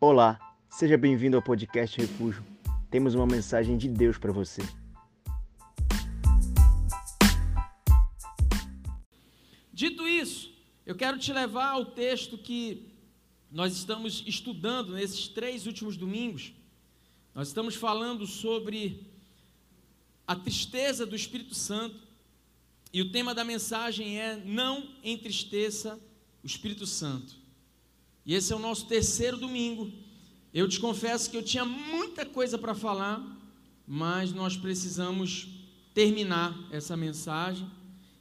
Olá, seja bem-vindo ao podcast Refúgio. Temos uma mensagem de Deus para você. Dito isso, eu quero te levar ao texto que nós estamos estudando nesses três últimos domingos. Nós estamos falando sobre a tristeza do Espírito Santo e o tema da mensagem é: Não entristeça o Espírito Santo. E esse é o nosso terceiro domingo. Eu te confesso que eu tinha muita coisa para falar, mas nós precisamos terminar essa mensagem.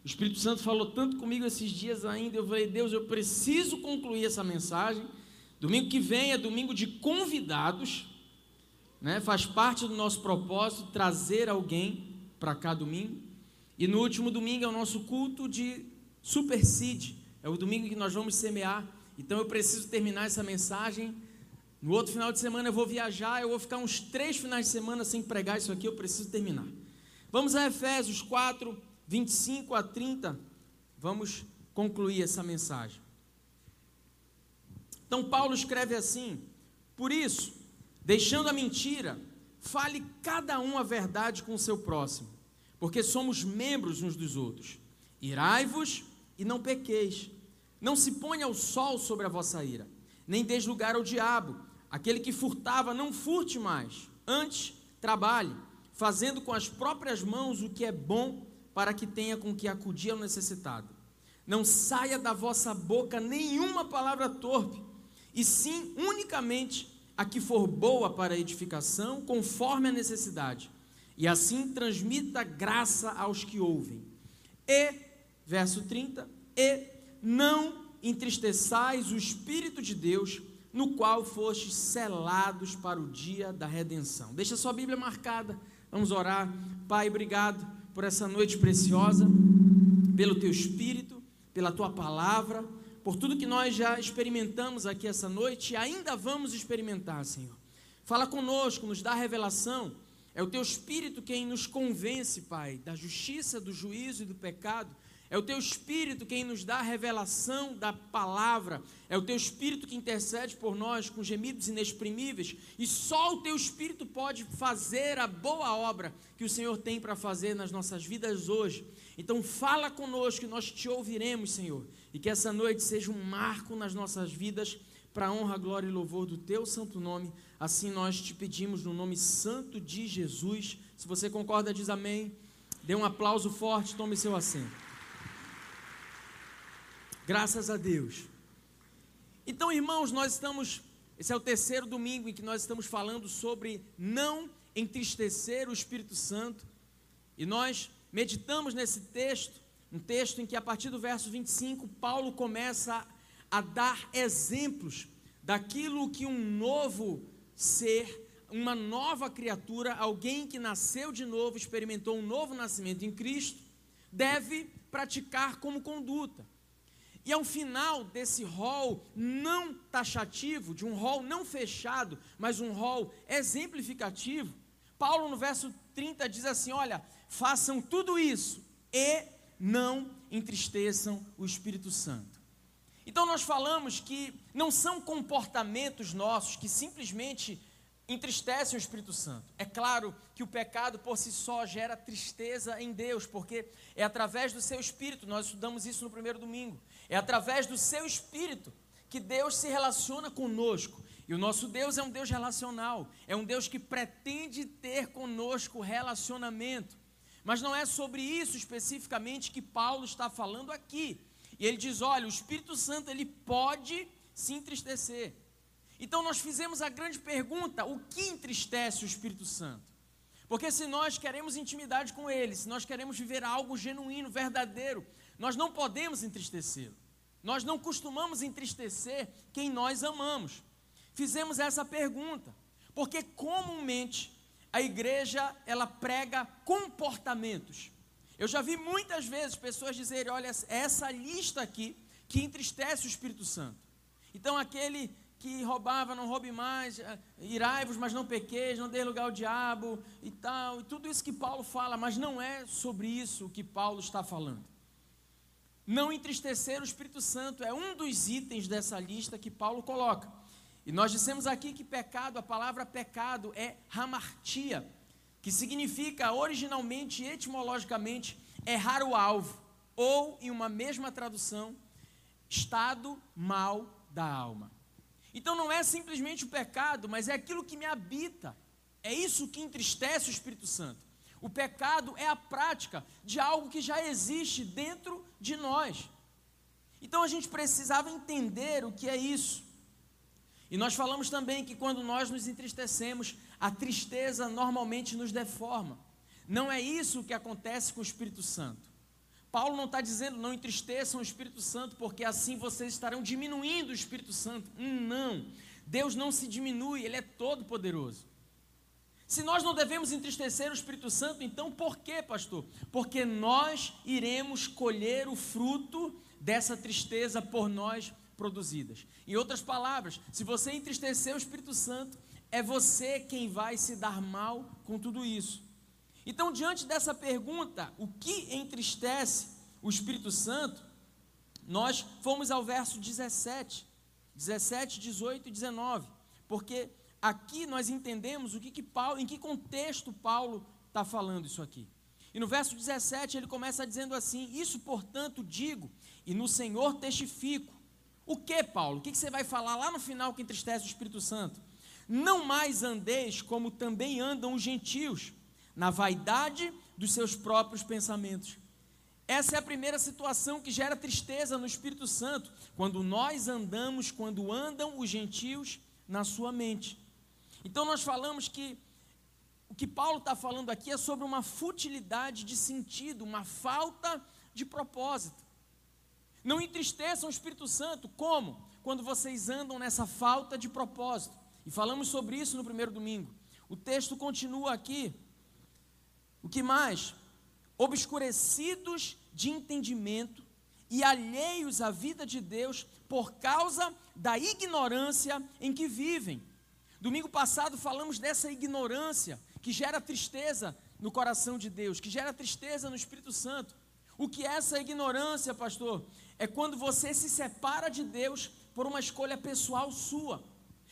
O Espírito Santo falou tanto comigo esses dias ainda. Eu falei, Deus, eu preciso concluir essa mensagem. Domingo que vem é domingo de convidados, né? faz parte do nosso propósito trazer alguém para cá domingo. E no último domingo é o nosso culto de Supercide, é o domingo que nós vamos semear. Então eu preciso terminar essa mensagem. No outro final de semana eu vou viajar, eu vou ficar uns três finais de semana sem pregar isso aqui, eu preciso terminar. Vamos a Efésios 4, 25 a 30. Vamos concluir essa mensagem. Então Paulo escreve assim: Por isso, deixando a mentira, fale cada um a verdade com o seu próximo, porque somos membros uns dos outros. Irai-vos e não pequeis. Não se ponha o sol sobre a vossa ira, nem deis lugar ao diabo. Aquele que furtava, não furte mais. Antes, trabalhe, fazendo com as próprias mãos o que é bom, para que tenha com que acudir ao necessitado. Não saia da vossa boca nenhuma palavra torpe, e sim unicamente a que for boa para edificação, conforme a necessidade. E assim transmita graça aos que ouvem. E, verso 30, e não entristeçais o Espírito de Deus, no qual fostes selados para o dia da redenção. Deixa sua Bíblia marcada. Vamos orar. Pai, obrigado por essa noite preciosa, pelo teu Espírito, pela tua palavra, por tudo que nós já experimentamos aqui essa noite e ainda vamos experimentar, Senhor. Fala conosco, nos dá revelação. É o teu Espírito quem nos convence, Pai, da justiça, do juízo e do pecado. É o teu espírito quem nos dá a revelação da palavra. É o teu espírito que intercede por nós com gemidos inexprimíveis. E só o teu espírito pode fazer a boa obra que o Senhor tem para fazer nas nossas vidas hoje. Então, fala conosco e nós te ouviremos, Senhor. E que essa noite seja um marco nas nossas vidas para a honra, glória e louvor do teu santo nome. Assim nós te pedimos no nome santo de Jesus. Se você concorda, diz amém. Dê um aplauso forte, tome seu assento. Graças a Deus. Então, irmãos, nós estamos. Esse é o terceiro domingo em que nós estamos falando sobre não entristecer o Espírito Santo. E nós meditamos nesse texto, um texto em que, a partir do verso 25, Paulo começa a dar exemplos daquilo que um novo ser, uma nova criatura, alguém que nasceu de novo, experimentou um novo nascimento em Cristo, deve praticar como conduta. E ao final desse rol não taxativo, de um rol não fechado, mas um rol exemplificativo, Paulo no verso 30 diz assim: Olha, façam tudo isso e não entristeçam o Espírito Santo. Então nós falamos que não são comportamentos nossos que simplesmente entristecem o Espírito Santo. É claro que o pecado por si só gera tristeza em Deus, porque é através do seu Espírito, nós estudamos isso no primeiro domingo, é através do seu Espírito que Deus se relaciona conosco. E o nosso Deus é um Deus relacional, é um Deus que pretende ter conosco relacionamento. Mas não é sobre isso especificamente que Paulo está falando aqui. E ele diz: olha, o Espírito Santo ele pode se entristecer. Então nós fizemos a grande pergunta: o que entristece o Espírito Santo? Porque se nós queremos intimidade com Ele, se nós queremos viver algo genuíno, verdadeiro, nós não podemos entristecê-lo. Nós não costumamos entristecer quem nós amamos. Fizemos essa pergunta, porque comumente a igreja ela prega comportamentos. Eu já vi muitas vezes pessoas dizerem: olha, essa lista aqui que entristece o Espírito Santo. Então aquele que roubava, não roube mais, eh, irai-vos, mas não pequeis, não dê lugar ao diabo e tal, e tudo isso que Paulo fala, mas não é sobre isso que Paulo está falando. Não entristecer o Espírito Santo é um dos itens dessa lista que Paulo coloca. E nós dissemos aqui que pecado, a palavra pecado é hamartia, que significa originalmente etimologicamente errar o alvo, ou em uma mesma tradução, estado mal da alma. Então não é simplesmente o pecado, mas é aquilo que me habita. É isso que entristece o Espírito Santo. O pecado é a prática de algo que já existe dentro de nós. Então a gente precisava entender o que é isso. E nós falamos também que quando nós nos entristecemos, a tristeza normalmente nos deforma. Não é isso que acontece com o Espírito Santo. Paulo não está dizendo não entristeçam o Espírito Santo, porque assim vocês estarão diminuindo o Espírito Santo. Hum, não. Deus não se diminui, Ele é todo poderoso. Se nós não devemos entristecer o Espírito Santo, então por quê, pastor? Porque nós iremos colher o fruto dessa tristeza por nós produzidas. Em outras palavras, se você entristecer o Espírito Santo, é você quem vai se dar mal com tudo isso. Então, diante dessa pergunta, o que entristece o Espírito Santo, nós fomos ao verso 17, 17, 18 e 19, porque aqui nós entendemos o que, que Paulo, em que contexto Paulo está falando isso aqui. E no verso 17 ele começa dizendo assim: Isso, portanto, digo, e no Senhor testifico. O que, Paulo? O que, que você vai falar lá no final que entristece o Espírito Santo? Não mais andeis como também andam os gentios, na vaidade dos seus próprios pensamentos. Essa é a primeira situação que gera tristeza no Espírito Santo, quando nós andamos, quando andam os gentios na sua mente. Então nós falamos que o que Paulo está falando aqui é sobre uma futilidade de sentido, uma falta de propósito. Não entristeçam o Espírito Santo, como? Quando vocês andam nessa falta de propósito. E falamos sobre isso no primeiro domingo. O texto continua aqui. O que mais? Obscurecidos de entendimento e alheios à vida de Deus por causa da ignorância em que vivem Domingo passado falamos dessa ignorância que gera tristeza no coração de Deus, que gera tristeza no Espírito Santo. O que é essa ignorância, pastor? É quando você se separa de Deus por uma escolha pessoal sua.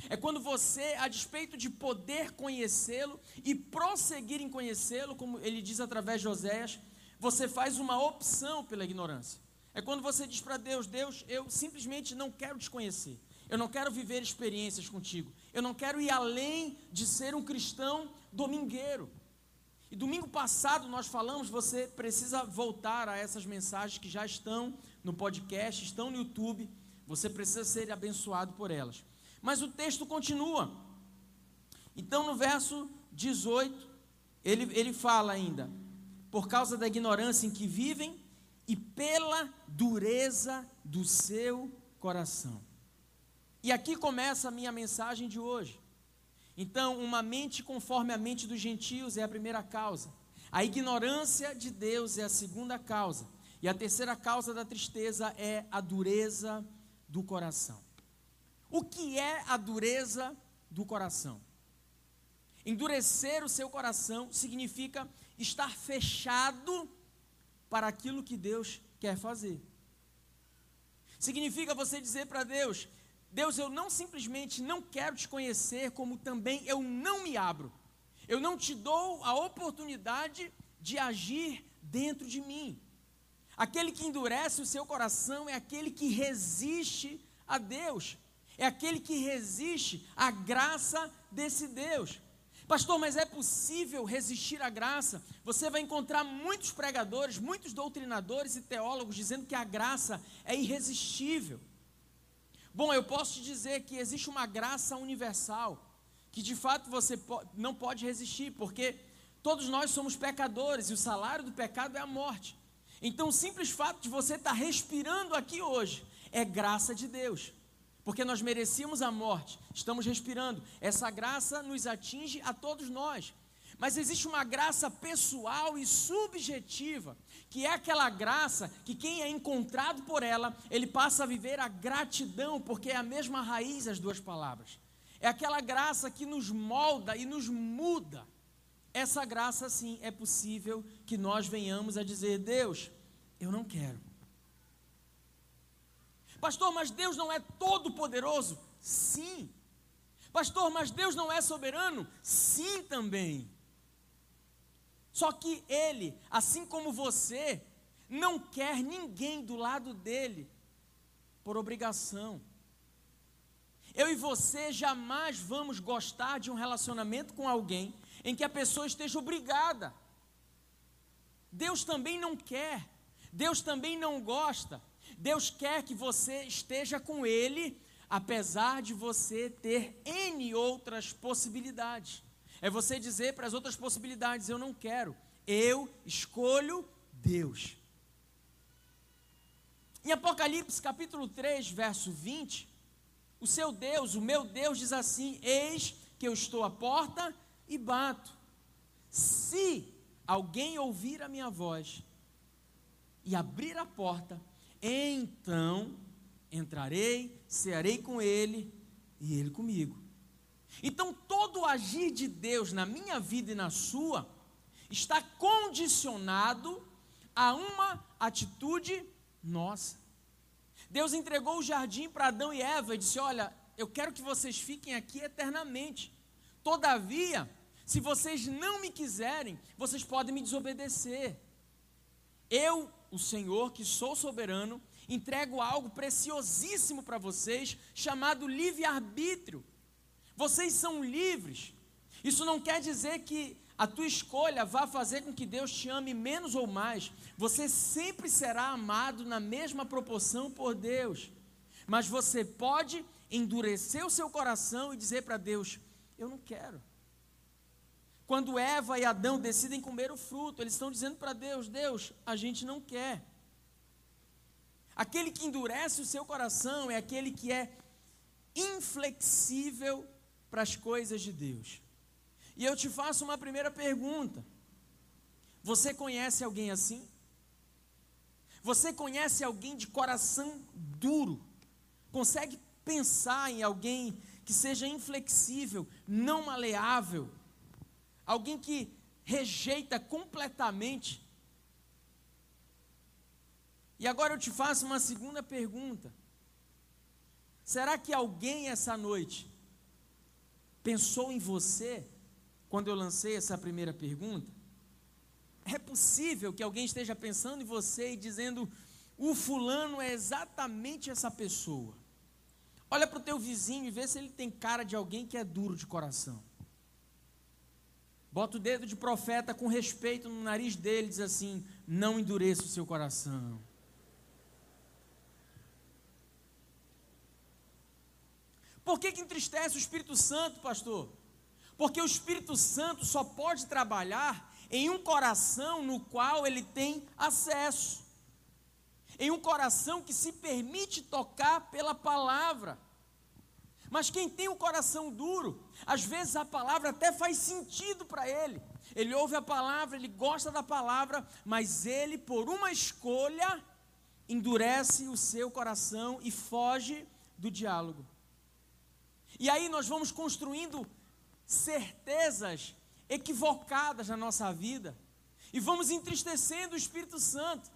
É quando você, a despeito de poder conhecê-lo e prosseguir em conhecê-lo, como ele diz através de Oséias, você faz uma opção pela ignorância. É quando você diz para Deus: Deus, eu simplesmente não quero te conhecer. Eu não quero viver experiências contigo. Eu não quero ir além de ser um cristão domingueiro. E domingo passado nós falamos, você precisa voltar a essas mensagens que já estão no podcast, estão no YouTube. Você precisa ser abençoado por elas. Mas o texto continua. Então no verso 18, ele, ele fala ainda: por causa da ignorância em que vivem e pela dureza do seu coração. E aqui começa a minha mensagem de hoje. Então, uma mente conforme a mente dos gentios é a primeira causa. A ignorância de Deus é a segunda causa. E a terceira causa da tristeza é a dureza do coração. O que é a dureza do coração? Endurecer o seu coração significa estar fechado para aquilo que Deus quer fazer. Significa você dizer para Deus: Deus, eu não simplesmente não quero te conhecer, como também eu não me abro. Eu não te dou a oportunidade de agir dentro de mim. Aquele que endurece o seu coração é aquele que resiste a Deus, é aquele que resiste à graça desse Deus. Pastor, mas é possível resistir à graça? Você vai encontrar muitos pregadores, muitos doutrinadores e teólogos dizendo que a graça é irresistível. Bom, eu posso te dizer que existe uma graça universal que de fato você não pode resistir, porque todos nós somos pecadores e o salário do pecado é a morte. Então, o simples fato de você estar respirando aqui hoje é graça de Deus, porque nós merecíamos a morte, estamos respirando. Essa graça nos atinge a todos nós. Mas existe uma graça pessoal e subjetiva, que é aquela graça que quem é encontrado por ela, ele passa a viver a gratidão, porque é a mesma raiz as duas palavras. É aquela graça que nos molda e nos muda. Essa graça, sim, é possível que nós venhamos a dizer: Deus, eu não quero. Pastor, mas Deus não é todo poderoso? Sim, Pastor, mas Deus não é soberano? Sim, também. Só que ele, assim como você, não quer ninguém do lado dele por obrigação. Eu e você jamais vamos gostar de um relacionamento com alguém em que a pessoa esteja obrigada. Deus também não quer, Deus também não gosta. Deus quer que você esteja com Ele, apesar de você ter N outras possibilidades. É você dizer para as outras possibilidades: Eu não quero, eu escolho Deus. Em Apocalipse capítulo 3, verso 20, o seu Deus, o meu Deus, diz assim: Eis que eu estou à porta e bato. Se alguém ouvir a minha voz e abrir a porta, então entrarei, cearei com ele e ele comigo. Então, todo o agir de Deus na minha vida e na sua está condicionado a uma atitude nossa. Deus entregou o jardim para Adão e Eva e disse: Olha, eu quero que vocês fiquem aqui eternamente. Todavia, se vocês não me quiserem, vocês podem me desobedecer. Eu, o Senhor, que sou soberano, entrego algo preciosíssimo para vocês, chamado livre-arbítrio. Vocês são livres. Isso não quer dizer que a tua escolha vá fazer com que Deus te ame menos ou mais. Você sempre será amado na mesma proporção por Deus. Mas você pode endurecer o seu coração e dizer para Deus: Eu não quero. Quando Eva e Adão decidem comer o fruto, eles estão dizendo para Deus: Deus, a gente não quer. Aquele que endurece o seu coração é aquele que é inflexível para as coisas de Deus. E eu te faço uma primeira pergunta: Você conhece alguém assim? Você conhece alguém de coração duro? Consegue pensar em alguém que seja inflexível, não maleável? Alguém que rejeita completamente? E agora eu te faço uma segunda pergunta. Será que alguém essa noite pensou em você quando eu lancei essa primeira pergunta? É possível que alguém esteja pensando em você e dizendo: o fulano é exatamente essa pessoa. Olha para o teu vizinho e vê se ele tem cara de alguém que é duro de coração. Bota o dedo de profeta com respeito no nariz dele e diz assim: não endureça o seu coração. Por que, que entristece o Espírito Santo, pastor? Porque o Espírito Santo só pode trabalhar em um coração no qual ele tem acesso, em um coração que se permite tocar pela palavra. Mas quem tem o um coração duro, às vezes a palavra até faz sentido para ele. Ele ouve a palavra, ele gosta da palavra, mas ele, por uma escolha, endurece o seu coração e foge do diálogo. E aí nós vamos construindo certezas equivocadas na nossa vida e vamos entristecendo o Espírito Santo,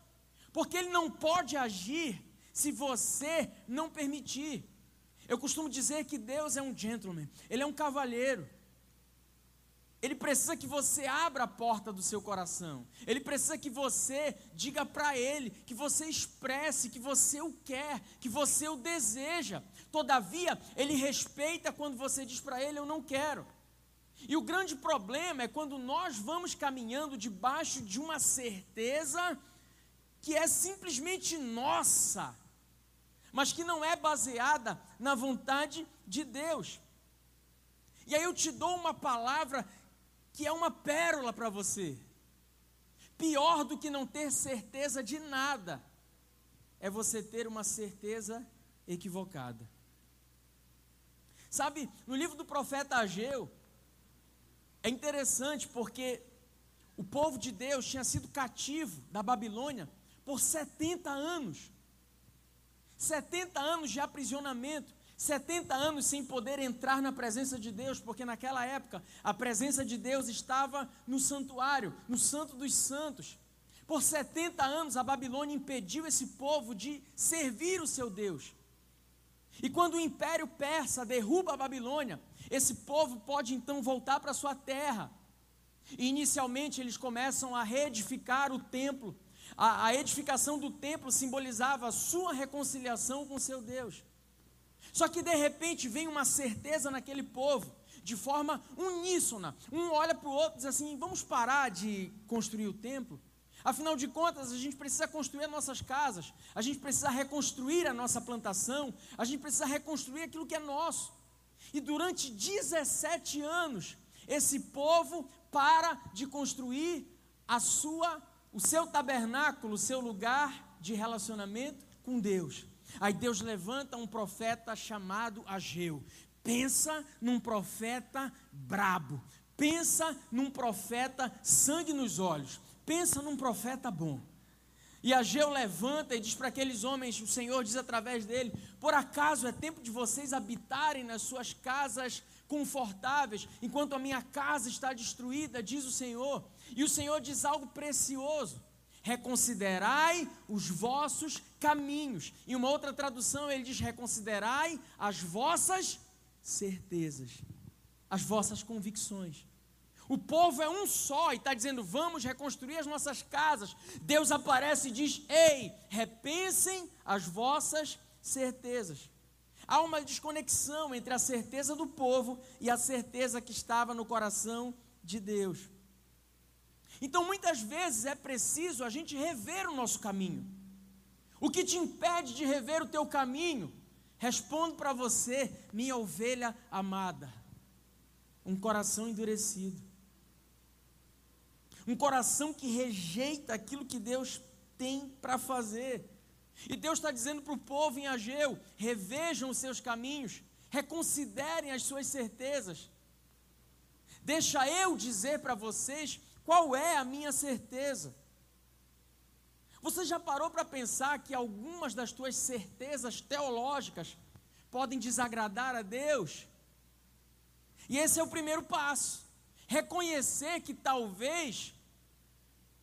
porque ele não pode agir se você não permitir. Eu costumo dizer que Deus é um gentleman, ele é um cavalheiro. Ele precisa que você abra a porta do seu coração. Ele precisa que você diga para ele, que você expresse que você o quer, que você o deseja. Todavia, ele respeita quando você diz para ele: Eu não quero. E o grande problema é quando nós vamos caminhando debaixo de uma certeza que é simplesmente nossa, mas que não é baseada na vontade de Deus. E aí eu te dou uma palavra que é uma pérola para você. Pior do que não ter certeza de nada é você ter uma certeza equivocada. Sabe, no livro do profeta Ageu, é interessante porque o povo de Deus tinha sido cativo da Babilônia por 70 anos. 70 anos de aprisionamento, 70 anos sem poder entrar na presença de Deus, porque naquela época a presença de Deus estava no santuário, no Santo dos Santos. Por 70 anos a Babilônia impediu esse povo de servir o seu Deus. E quando o Império Persa derruba a Babilônia, esse povo pode então voltar para sua terra. E inicialmente eles começam a reedificar o templo. A, a edificação do templo simbolizava a sua reconciliação com seu Deus. Só que de repente vem uma certeza naquele povo, de forma uníssona. Um olha para o outro e diz assim: vamos parar de construir o templo? Afinal de contas, a gente precisa construir nossas casas, a gente precisa reconstruir a nossa plantação, a gente precisa reconstruir aquilo que é nosso. E durante 17 anos, esse povo para de construir a sua, o seu tabernáculo, o seu lugar de relacionamento com Deus. Aí Deus levanta um profeta chamado Ageu. Pensa num profeta brabo. Pensa num profeta sangue nos olhos. Pensa num profeta bom. E Ageu levanta e diz para aqueles homens, o Senhor diz através dele: Por acaso é tempo de vocês habitarem nas suas casas confortáveis, enquanto a minha casa está destruída, diz o Senhor. E o Senhor diz algo precioso: reconsiderai os vossos caminhos. Em uma outra tradução, ele diz: reconsiderai as vossas certezas, as vossas convicções. O povo é um só e está dizendo: vamos reconstruir as nossas casas. Deus aparece e diz: ei, repensem as vossas certezas. Há uma desconexão entre a certeza do povo e a certeza que estava no coração de Deus. Então, muitas vezes é preciso a gente rever o nosso caminho. O que te impede de rever o teu caminho? Respondo para você, minha ovelha amada. Um coração endurecido. Um coração que rejeita aquilo que Deus tem para fazer. E Deus está dizendo para o povo em Ageu: revejam os seus caminhos, reconsiderem as suas certezas. Deixa eu dizer para vocês qual é a minha certeza. Você já parou para pensar que algumas das tuas certezas teológicas podem desagradar a Deus? E esse é o primeiro passo. Reconhecer que talvez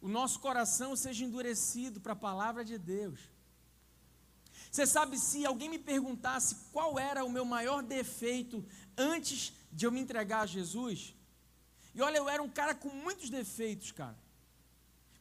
o nosso coração seja endurecido para a palavra de Deus. Você sabe, se alguém me perguntasse qual era o meu maior defeito antes de eu me entregar a Jesus, e olha, eu era um cara com muitos defeitos, cara.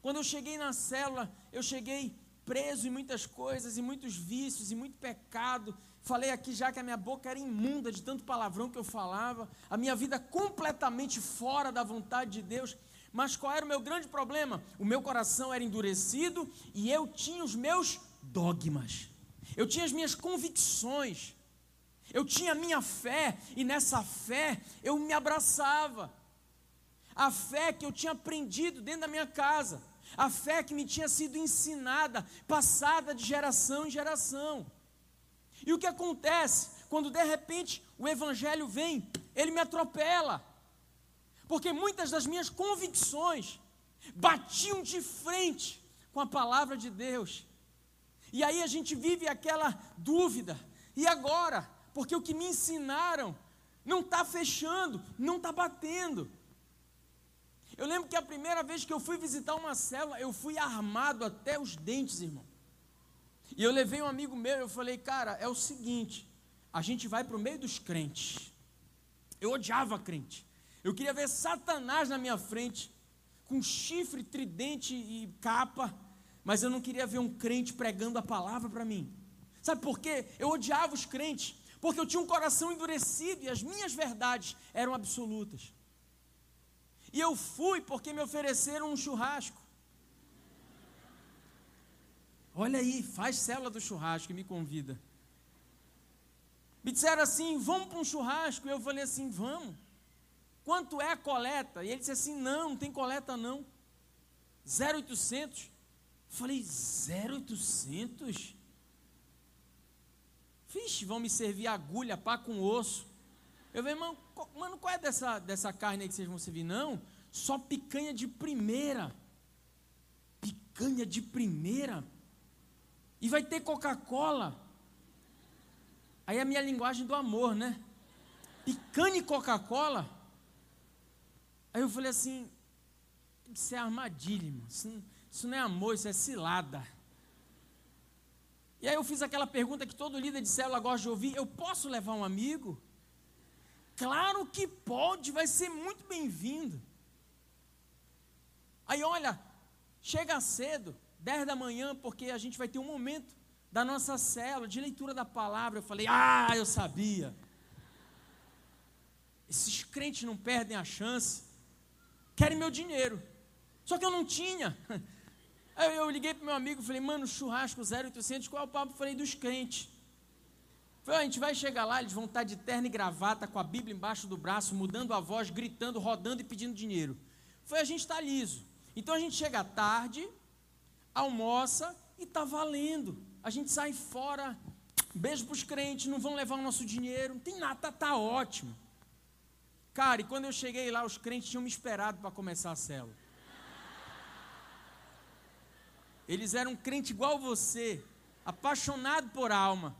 Quando eu cheguei na célula, eu cheguei preso em muitas coisas, em muitos vícios, em muito pecado. Falei aqui já que a minha boca era imunda de tanto palavrão que eu falava, a minha vida completamente fora da vontade de Deus. Mas qual era o meu grande problema? O meu coração era endurecido e eu tinha os meus dogmas eu tinha as minhas convicções, eu tinha a minha fé, e nessa fé eu me abraçava. A fé que eu tinha aprendido dentro da minha casa, a fé que me tinha sido ensinada, passada de geração em geração. E o que acontece quando de repente o Evangelho vem? Ele me atropela, porque muitas das minhas convicções batiam de frente com a palavra de Deus. E aí a gente vive aquela dúvida. E agora? Porque o que me ensinaram não está fechando, não está batendo. Eu lembro que a primeira vez que eu fui visitar uma célula, eu fui armado até os dentes, irmão. E eu levei um amigo meu, eu falei, cara, é o seguinte, a gente vai para o meio dos crentes. Eu odiava crente. Eu queria ver Satanás na minha frente, com chifre, tridente e capa mas eu não queria ver um crente pregando a palavra para mim. Sabe por quê? Eu odiava os crentes, porque eu tinha um coração endurecido e as minhas verdades eram absolutas. E eu fui porque me ofereceram um churrasco. Olha aí, faz célula do churrasco e me convida. Me disseram assim: vamos para um churrasco. E eu falei assim: vamos. Quanto é a coleta? E ele disse assim: não, não tem coleta não. 0800. Falei, 0800? Vixe, vão me servir agulha, pá com osso. Eu falei, mano, mano, qual é dessa, dessa carne aí que vocês vão servir? Não, só picanha de primeira. Picanha de primeira. E vai ter Coca-Cola. Aí é a minha linguagem do amor, né? Picanha e Coca-Cola. Aí eu falei assim, isso é armadilha, irmão. Isso isso não é amor, isso é cilada. E aí eu fiz aquela pergunta que todo líder de célula gosta de ouvir: eu posso levar um amigo? claro que pode, vai ser muito bem-vindo. Aí olha, chega cedo, 10 da manhã, porque a gente vai ter um momento da nossa célula de leitura da palavra. Eu falei, ah, eu sabia. Esses crentes não perdem a chance, querem meu dinheiro. Só que eu não tinha. Aí eu liguei para meu amigo e falei, mano, churrasco 0800, qual é o papo? Eu falei, dos crentes. Falei, a gente vai chegar lá, eles vão estar de terno e gravata, com a Bíblia embaixo do braço, mudando a voz, gritando, rodando e pedindo dinheiro. Foi a gente está liso. Então a gente chega tarde, almoça e está valendo. A gente sai fora, beijo para os crentes, não vão levar o nosso dinheiro, não tem nada, tá, tá ótimo. Cara, e quando eu cheguei lá, os crentes tinham me esperado para começar a célula. Eles eram crente igual você, apaixonado por alma.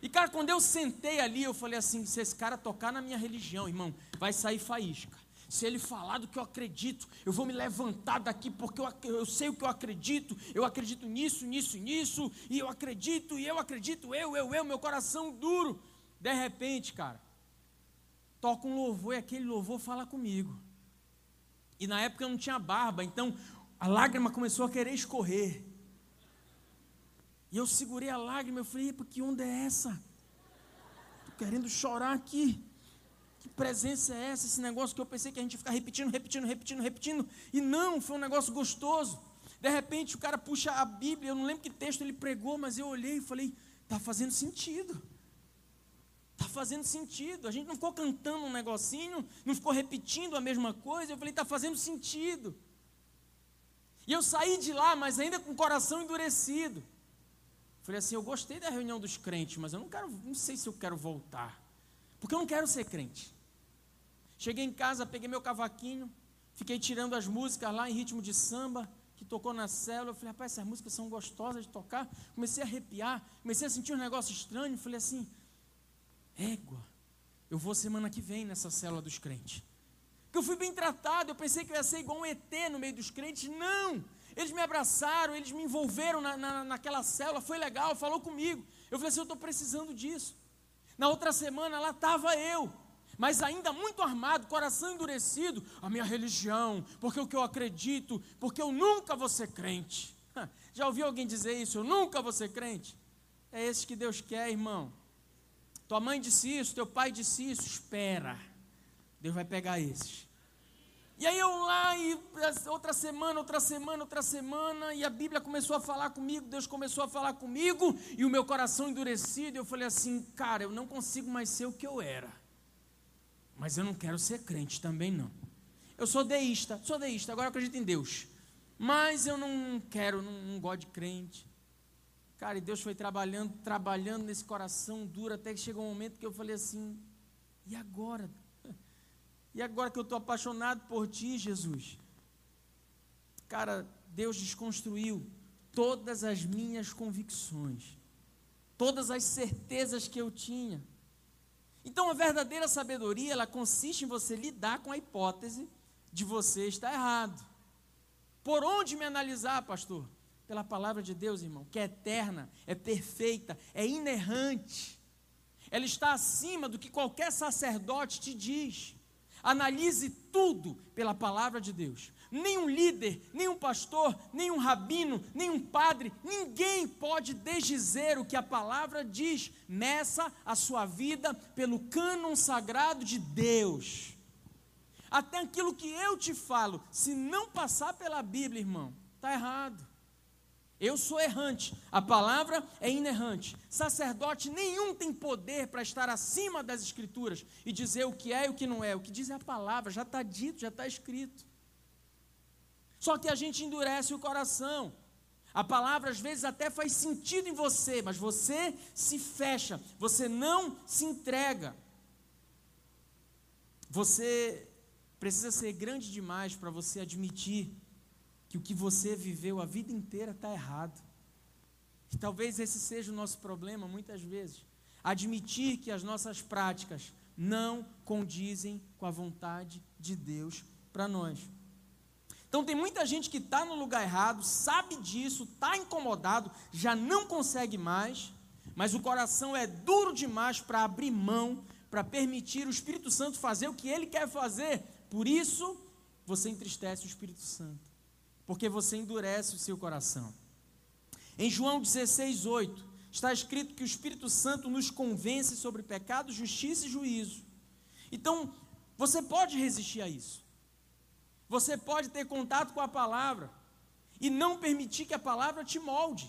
E cara, quando eu sentei ali, eu falei assim: se esse cara tocar na minha religião, irmão, vai sair faísca. Se ele falar do que eu acredito, eu vou me levantar daqui porque eu, eu sei o que eu acredito. Eu acredito nisso, nisso, nisso. E eu acredito, e eu acredito, eu, eu, eu, meu coração duro. De repente, cara, toca um louvor e aquele louvor fala comigo. E na época eu não tinha barba, então a lágrima começou a querer escorrer. E eu segurei a lágrima, eu falei, que onda é essa? Estou querendo chorar aqui. Que presença é essa? Esse negócio que eu pensei que a gente ia ficar repetindo, repetindo, repetindo, repetindo. E não, foi um negócio gostoso. De repente o cara puxa a Bíblia, eu não lembro que texto ele pregou, mas eu olhei e falei, está fazendo sentido. Está fazendo sentido. A gente não ficou cantando um negocinho, não ficou repetindo a mesma coisa. Eu falei, está fazendo sentido. E eu saí de lá, mas ainda com o coração endurecido. Falei assim: eu gostei da reunião dos crentes, mas eu não quero, não sei se eu quero voltar. Porque eu não quero ser crente. Cheguei em casa, peguei meu cavaquinho, fiquei tirando as músicas lá em ritmo de samba, que tocou na célula. Eu falei, rapaz, essas músicas são gostosas de tocar. Comecei a arrepiar, comecei a sentir um negócio estranho. Falei assim: égua, eu vou semana que vem nessa célula dos crentes. Que eu fui bem tratado, eu pensei que eu ia ser igual um ET no meio dos crentes. Não! Eles me abraçaram, eles me envolveram na, na, naquela célula, foi legal, falou comigo. Eu falei assim: eu estou precisando disso. Na outra semana lá estava eu, mas ainda muito armado, coração endurecido, a minha religião, porque o que eu acredito, porque eu nunca vou ser crente. Já ouviu alguém dizer isso? Eu nunca vou ser crente? É esse que Deus quer, irmão. Tua mãe disse isso, teu pai disse isso, espera. Deus vai pegar esses. E aí eu lá, e outra semana, outra semana, outra semana, e a Bíblia começou a falar comigo, Deus começou a falar comigo, e o meu coração endurecido, eu falei assim, cara, eu não consigo mais ser o que eu era. Mas eu não quero ser crente também não. Eu sou deísta, sou deísta, agora eu acredito em Deus. Mas eu não quero, não, não gosto de crente. Cara, e Deus foi trabalhando, trabalhando nesse coração duro, até que chegou um momento que eu falei assim, e agora? E agora que eu estou apaixonado por ti, Jesus, cara, Deus desconstruiu todas as minhas convicções, todas as certezas que eu tinha. Então, a verdadeira sabedoria, ela consiste em você lidar com a hipótese de você estar errado. Por onde me analisar, pastor? Pela palavra de Deus, irmão, que é eterna, é perfeita, é inerrante. Ela está acima do que qualquer sacerdote te diz. Analise tudo pela palavra de Deus. Nenhum líder, nenhum pastor, nenhum rabino, nenhum padre, ninguém pode desdizer o que a palavra diz. Meça a sua vida pelo cânon sagrado de Deus. Até aquilo que eu te falo, se não passar pela Bíblia, irmão, está errado. Eu sou errante, a palavra é inerrante. Sacerdote nenhum tem poder para estar acima das Escrituras e dizer o que é e o que não é. O que diz é a palavra, já está dito, já está escrito. Só que a gente endurece o coração. A palavra às vezes até faz sentido em você, mas você se fecha, você não se entrega. Você precisa ser grande demais para você admitir que o que você viveu a vida inteira está errado. E talvez esse seja o nosso problema muitas vezes. Admitir que as nossas práticas não condizem com a vontade de Deus para nós. Então tem muita gente que está no lugar errado, sabe disso, está incomodado, já não consegue mais, mas o coração é duro demais para abrir mão, para permitir o Espírito Santo fazer o que ele quer fazer. Por isso, você entristece o Espírito Santo, porque você endurece o seu coração. Em João 16, 8, está escrito que o Espírito Santo nos convence sobre pecado, justiça e juízo. Então, você pode resistir a isso. Você pode ter contato com a palavra e não permitir que a palavra te molde.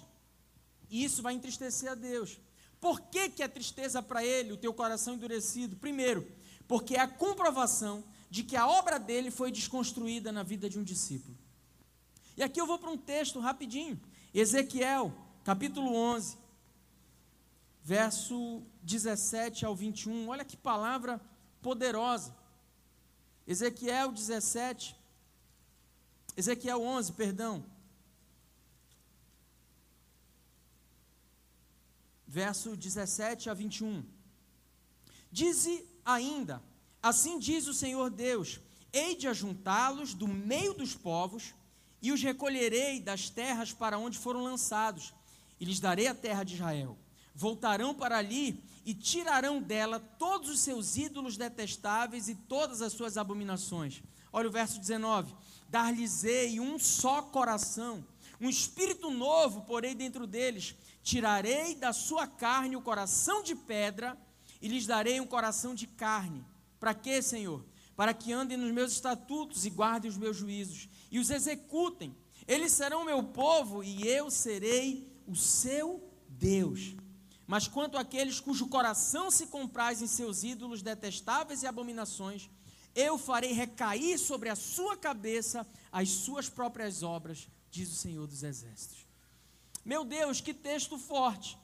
E isso vai entristecer a Deus. Por que, que é tristeza para ele, o teu coração endurecido? Primeiro, porque é a comprovação de que a obra dele foi desconstruída na vida de um discípulo. E aqui eu vou para um texto rapidinho. Ezequiel, capítulo 11, verso 17 ao 21. Olha que palavra poderosa. Ezequiel 17, Ezequiel 11, perdão. Verso 17 a 21. Dize ainda: Assim diz o Senhor Deus: Hei de ajuntá-los do meio dos povos, e os recolherei das terras para onde foram lançados, e lhes darei a terra de Israel. Voltarão para ali e tirarão dela todos os seus ídolos detestáveis e todas as suas abominações. Olha o verso 19: Dar-lhes-ei um só coração, um espírito novo porei dentro deles, tirarei da sua carne o coração de pedra e lhes darei um coração de carne. Para quê, Senhor? Para que andem nos meus estatutos e guardem os meus juízos e os executem. Eles serão meu povo e eu serei o seu Deus. Mas quanto àqueles cujo coração se compraz em seus ídolos detestáveis e abominações, eu farei recair sobre a sua cabeça as suas próprias obras, diz o Senhor dos Exércitos. Meu Deus, que texto forte!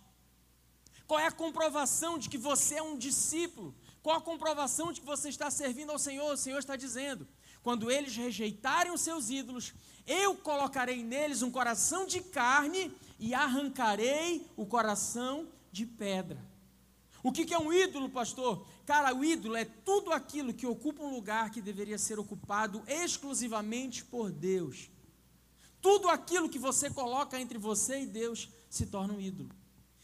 Qual é a comprovação de que você é um discípulo? Qual a comprovação de que você está servindo ao Senhor? O Senhor está dizendo: quando eles rejeitarem os seus ídolos, eu colocarei neles um coração de carne e arrancarei o coração de pedra. O que, é um ídolo, pastor? Cara, o ídolo é tudo aquilo que ocupa um lugar que deveria ser ocupado exclusivamente por Deus. Tudo aquilo que você coloca entre você e Deus se torna um ídolo.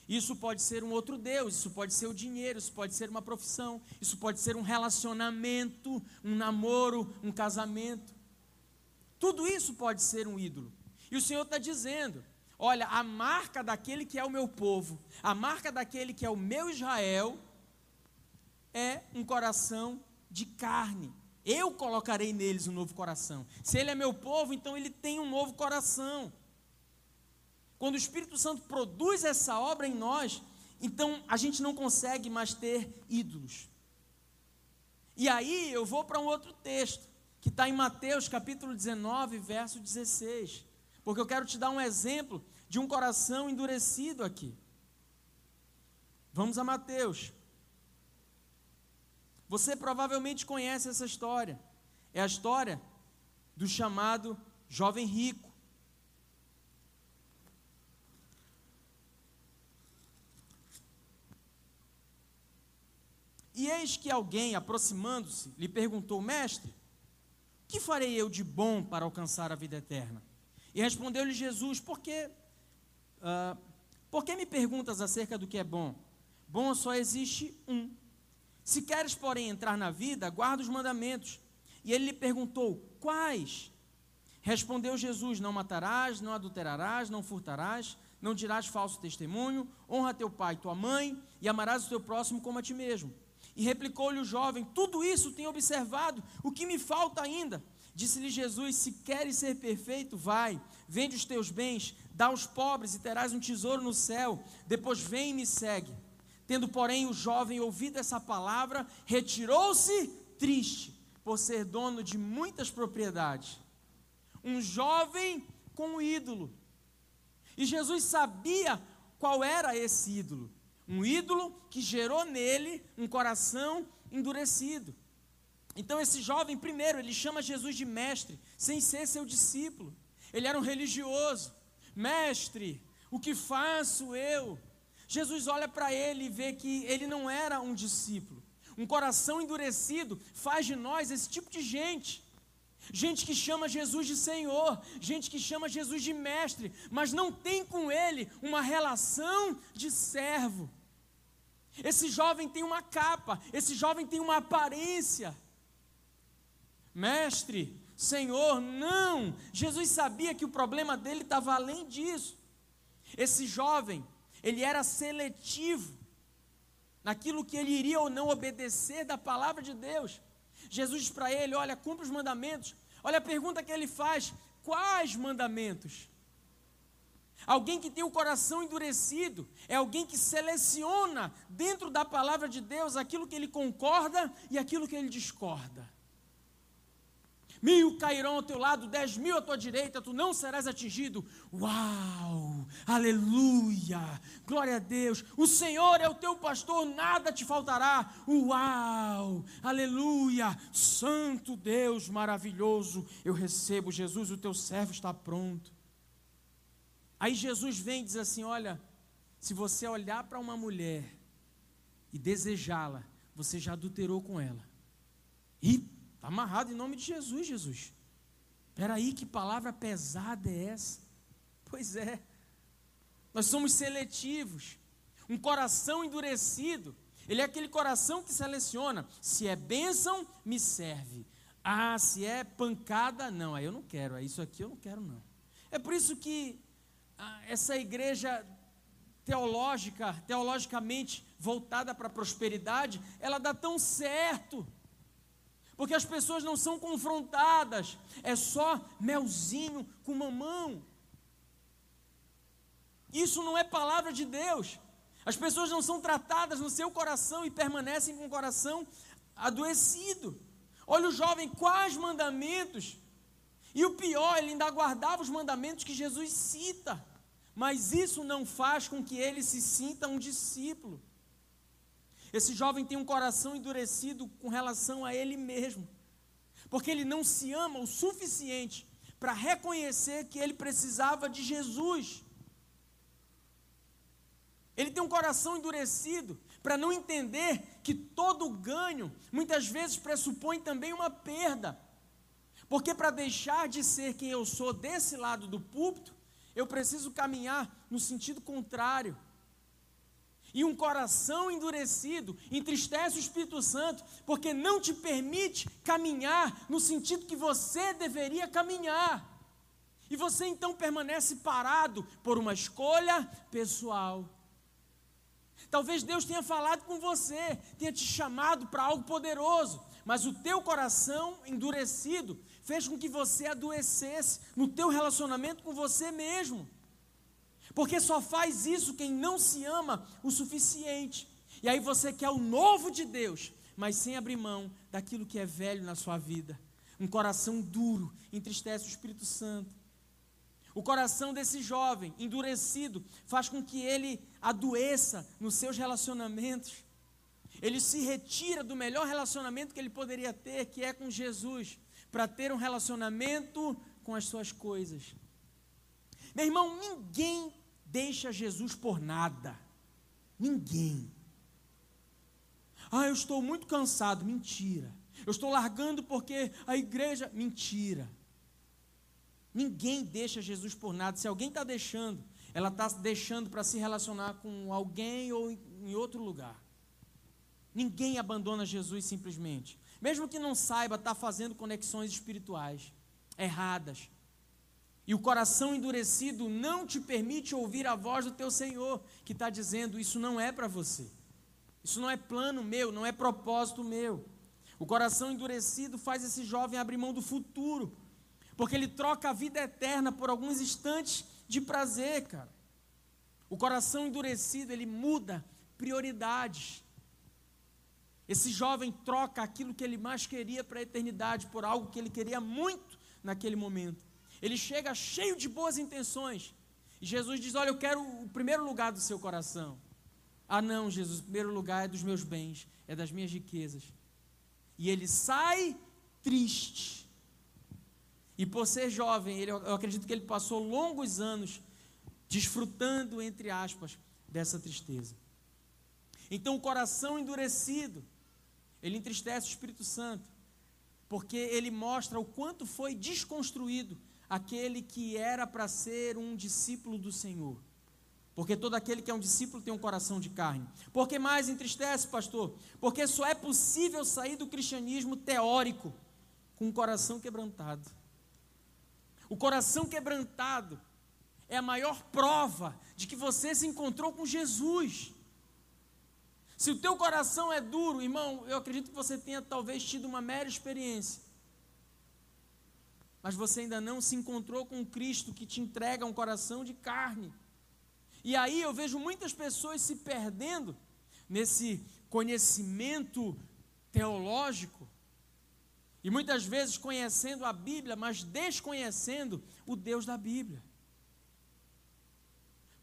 Isso pode ser um outro Deus, isso pode ser o dinheiro, isso pode ser uma profissão, isso pode ser um relacionamento, um namoro, um casamento. Tudo isso pode ser um ídolo. E o Senhor está dizendo: Olha, a marca daquele que é o meu povo, a marca daquele que é o meu Israel, é um coração de carne. Eu colocarei neles um novo coração. Se ele é meu povo, então ele tem um novo coração. Quando o Espírito Santo produz essa obra em nós, então a gente não consegue mais ter ídolos. E aí eu vou para um outro texto, que está em Mateus capítulo 19, verso 16. Porque eu quero te dar um exemplo de um coração endurecido aqui. Vamos a Mateus. Você provavelmente conhece essa história. É a história do chamado jovem rico. E eis que alguém, aproximando-se, lhe perguntou: Mestre, que farei eu de bom para alcançar a vida eterna? E respondeu-lhe Jesus: Porque Uh, por que me perguntas acerca do que é bom? Bom só existe um. Se queres, porém, entrar na vida, guarda os mandamentos. E ele lhe perguntou: Quais? Respondeu Jesus: Não matarás, não adulterarás, não furtarás, não dirás falso testemunho, honra teu pai e tua mãe, e amarás o teu próximo como a ti mesmo. E replicou-lhe o jovem: Tudo isso tenho observado, o que me falta ainda? Disse-lhe Jesus: Se queres ser perfeito, vai, vende os teus bens, dá aos pobres e terás um tesouro no céu. Depois vem e me segue. Tendo, porém, o jovem ouvido essa palavra, retirou-se triste, por ser dono de muitas propriedades. Um jovem com um ídolo. E Jesus sabia qual era esse ídolo. Um ídolo que gerou nele um coração endurecido. Então esse jovem, primeiro, ele chama Jesus de mestre, sem ser seu discípulo. Ele era um religioso. Mestre, o que faço eu? Jesus olha para ele e vê que ele não era um discípulo. Um coração endurecido faz de nós esse tipo de gente. Gente que chama Jesus de Senhor, gente que chama Jesus de mestre, mas não tem com ele uma relação de servo. Esse jovem tem uma capa, esse jovem tem uma aparência. Mestre, Senhor, não. Jesus sabia que o problema dele estava além disso. Esse jovem, ele era seletivo naquilo que ele iria ou não obedecer da palavra de Deus. Jesus para ele: Olha, cumpre os mandamentos. Olha a pergunta que ele faz: Quais mandamentos? Alguém que tem o coração endurecido é alguém que seleciona dentro da palavra de Deus aquilo que ele concorda e aquilo que ele discorda mil cairão ao teu lado, dez mil à tua direita, tu não serás atingido. Uau! Aleluia! Glória a Deus! O Senhor é o teu pastor, nada te faltará. Uau! Aleluia! Santo Deus maravilhoso, eu recebo, Jesus, o teu servo está pronto. Aí Jesus vem e diz assim: Olha, se você olhar para uma mulher e desejá-la, você já adulterou com ela. E Está amarrado em nome de Jesus, Jesus. Espera aí, que palavra pesada é essa? Pois é. Nós somos seletivos. Um coração endurecido, ele é aquele coração que seleciona. Se é bênção, me serve. Ah, se é pancada, não. Aí eu não quero. Isso aqui eu não quero, não. É por isso que essa igreja teológica, teologicamente voltada para a prosperidade, ela dá tão certo. Porque as pessoas não são confrontadas, é só melzinho com mamão. Isso não é palavra de Deus. As pessoas não são tratadas no seu coração e permanecem com o coração adoecido. Olha o jovem, quais mandamentos? E o pior, ele ainda guardava os mandamentos que Jesus cita. Mas isso não faz com que ele se sinta um discípulo. Esse jovem tem um coração endurecido com relação a ele mesmo, porque ele não se ama o suficiente para reconhecer que ele precisava de Jesus. Ele tem um coração endurecido para não entender que todo ganho muitas vezes pressupõe também uma perda. Porque para deixar de ser quem eu sou desse lado do púlpito, eu preciso caminhar no sentido contrário. E um coração endurecido entristece o Espírito Santo, porque não te permite caminhar no sentido que você deveria caminhar. E você então permanece parado por uma escolha pessoal. Talvez Deus tenha falado com você, tenha te chamado para algo poderoso, mas o teu coração endurecido fez com que você adoecesse no teu relacionamento com você mesmo. Porque só faz isso quem não se ama o suficiente. E aí você quer o novo de Deus, mas sem abrir mão daquilo que é velho na sua vida. Um coração duro entristece o Espírito Santo. O coração desse jovem endurecido faz com que ele adoeça nos seus relacionamentos. Ele se retira do melhor relacionamento que ele poderia ter, que é com Jesus, para ter um relacionamento com as suas coisas. Meu irmão, ninguém deixa Jesus por nada. Ninguém. Ah, eu estou muito cansado. Mentira. Eu estou largando porque a igreja. Mentira. Ninguém deixa Jesus por nada. Se alguém está deixando, ela está deixando para se relacionar com alguém ou em outro lugar. Ninguém abandona Jesus simplesmente. Mesmo que não saiba, está fazendo conexões espirituais erradas. E o coração endurecido não te permite ouvir a voz do teu Senhor, que está dizendo: Isso não é para você. Isso não é plano meu, não é propósito meu. O coração endurecido faz esse jovem abrir mão do futuro, porque ele troca a vida eterna por alguns instantes de prazer, cara. O coração endurecido, ele muda prioridades. Esse jovem troca aquilo que ele mais queria para a eternidade por algo que ele queria muito naquele momento. Ele chega cheio de boas intenções. E Jesus diz: Olha, eu quero o primeiro lugar do seu coração. Ah, não, Jesus, o primeiro lugar é dos meus bens, é das minhas riquezas. E ele sai triste. E por ser jovem, ele, eu acredito que ele passou longos anos desfrutando, entre aspas, dessa tristeza. Então, o coração endurecido, ele entristece o Espírito Santo, porque ele mostra o quanto foi desconstruído aquele que era para ser um discípulo do Senhor. Porque todo aquele que é um discípulo tem um coração de carne. Por que mais entristece, pastor? Porque só é possível sair do cristianismo teórico com um coração quebrantado. O coração quebrantado é a maior prova de que você se encontrou com Jesus. Se o teu coração é duro, irmão, eu acredito que você tenha talvez tido uma mera experiência. Mas você ainda não se encontrou com Cristo que te entrega um coração de carne. E aí eu vejo muitas pessoas se perdendo nesse conhecimento teológico. E muitas vezes conhecendo a Bíblia, mas desconhecendo o Deus da Bíblia.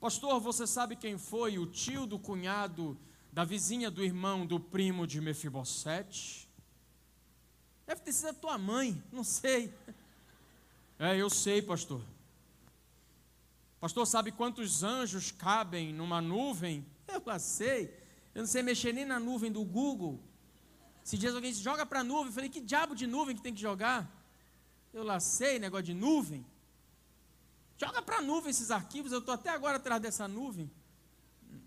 Pastor, você sabe quem foi o tio do cunhado da vizinha do irmão do primo de Mefibosete? Deve ter sido a tua mãe, não sei. É, eu sei, pastor. Pastor, sabe quantos anjos cabem numa nuvem? Eu lá sei. Eu não sei mexer nem na nuvem do Google. Se diz alguém se joga para a nuvem, eu falei, que diabo de nuvem que tem que jogar? Eu lá sei, negócio de nuvem. Joga para a nuvem esses arquivos, eu estou até agora atrás dessa nuvem.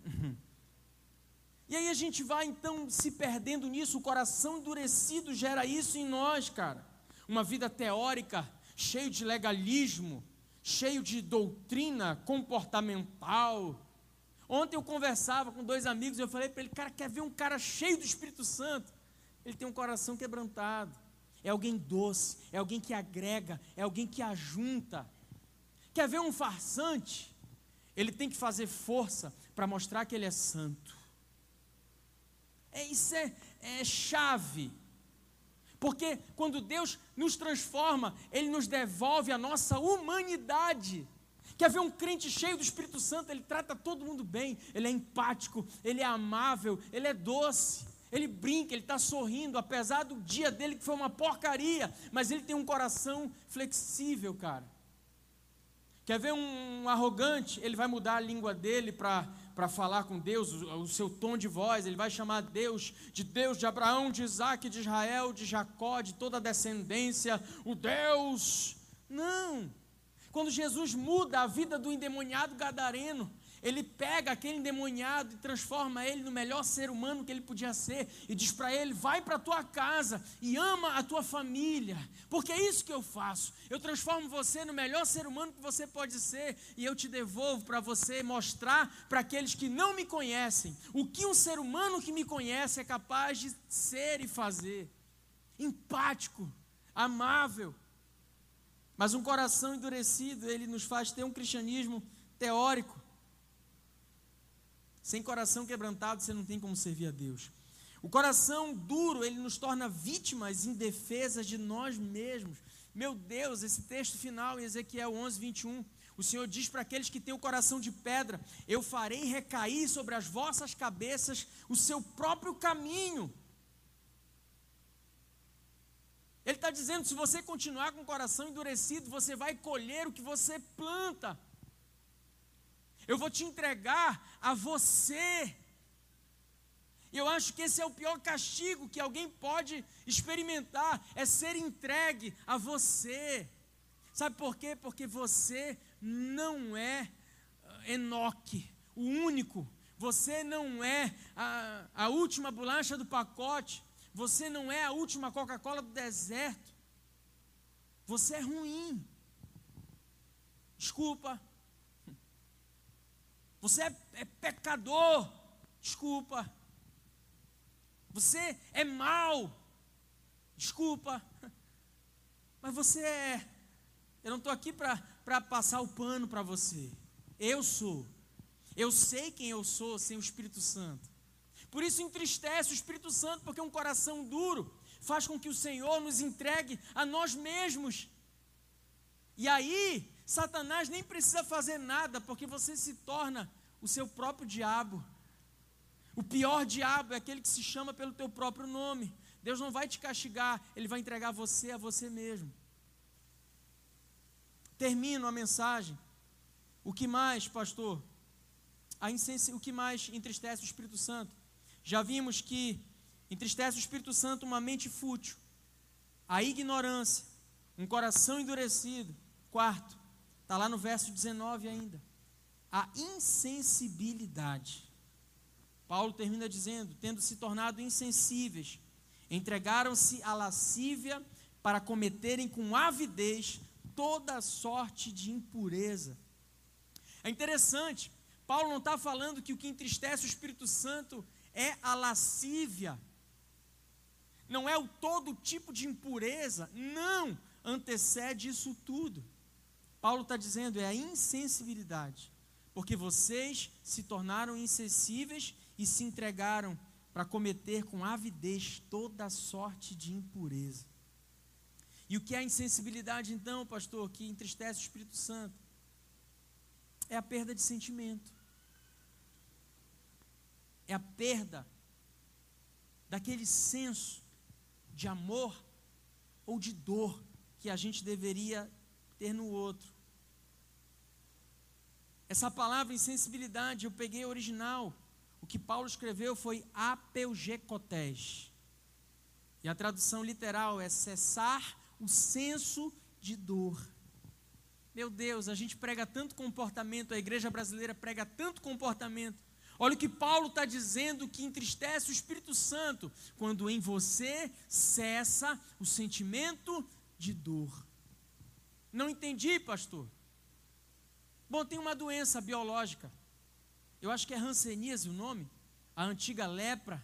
E aí a gente vai então se perdendo nisso, o coração endurecido gera isso em nós, cara. Uma vida teórica, cheio de legalismo, cheio de doutrina comportamental. Ontem eu conversava com dois amigos e eu falei para ele, cara, quer ver um cara cheio do Espírito Santo? Ele tem um coração quebrantado. É alguém doce, é alguém que agrega, é alguém que ajunta. Quer ver um farsante? Ele tem que fazer força para mostrar que ele é santo. É, isso é, é chave porque quando Deus nos transforma, Ele nos devolve a nossa humanidade. Quer ver um crente cheio do Espírito Santo? Ele trata todo mundo bem, ele é empático, ele é amável, ele é doce, ele brinca, ele está sorrindo, apesar do dia dele que foi uma porcaria, mas ele tem um coração flexível, cara. Quer ver um arrogante? Ele vai mudar a língua dele para para falar com Deus, o, seu tom de voz, ele vai chamar Deus de Deus de Abraão, de Isaac, de Israel, de Jacó, de toda a descendência, o Deus. Não. Quando Jesus muda a vida do endemoniado gadareno, ele pega aquele endemoniado e transforma ele no melhor ser humano que ele podia ser e diz para ele: vai para a tua casa e ama a tua família, porque é isso que eu faço. Eu transformo você no melhor ser humano que você pode ser e eu te devolvo para você mostrar para aqueles que não me conhecem o que um ser humano que me conhece é capaz de ser e fazer. Empático, amável. Mas um coração endurecido, ele nos faz ter um cristianismo teórico. Sem coração quebrantado, você não tem como servir a Deus. O coração duro, ele nos torna vítimas indefesas de nós mesmos. Meu Deus, esse texto final em Ezequiel 11, 21. O Senhor diz para aqueles que têm o coração de pedra: Eu farei recair sobre as vossas cabeças o seu próprio caminho. Ele está dizendo: se você continuar com o coração endurecido, você vai colher o que você planta. Eu vou te entregar a você. Eu acho que esse é o pior castigo que alguém pode experimentar, é ser entregue a você. Sabe por quê? Porque você não é ah, Enoque, o único. Você não é a, a última bolacha do pacote. Você não é a última Coca-Cola do deserto. Você é ruim. Desculpa, você é, é pecador. Desculpa. Você é mau. Desculpa. Mas você é. Eu não estou aqui para passar o pano para você. Eu sou. Eu sei quem eu sou sem o Espírito Santo. Por isso entristece o Espírito Santo, porque um coração duro faz com que o Senhor nos entregue a nós mesmos. E aí, Satanás nem precisa fazer nada, porque você se torna o seu próprio diabo. O pior diabo é aquele que se chama pelo teu próprio nome. Deus não vai te castigar, Ele vai entregar você a você mesmo. Termino a mensagem. O que mais, pastor? O que mais entristece o Espírito Santo? Já vimos que entristece o Espírito Santo uma mente fútil, a ignorância, um coração endurecido. Quarto, está lá no verso 19 ainda. a insensibilidade. Paulo termina dizendo: tendo se tornado insensíveis, entregaram-se à lascívia para cometerem com avidez toda sorte de impureza. É interessante, Paulo não está falando que o que entristece o Espírito Santo é a lascívia, não é o todo tipo de impureza, não, antecede isso tudo. Paulo está dizendo é a insensibilidade, porque vocês se tornaram insensíveis e se entregaram para cometer com avidez toda sorte de impureza. E o que é a insensibilidade, então, pastor, que entristece o Espírito Santo? É a perda de sentimento. É a perda daquele senso de amor ou de dor que a gente deveria ter no outro. Essa palavra insensibilidade, eu peguei original. O que Paulo escreveu foi apeugecotés. E a tradução literal é cessar o senso de dor. Meu Deus, a gente prega tanto comportamento, a igreja brasileira prega tanto comportamento. Olha o que Paulo está dizendo que entristece o Espírito Santo, quando em você cessa o sentimento de dor. Não entendi, pastor. Bom, tem uma doença biológica. Eu acho que é hanseníase o nome, a antiga lepra.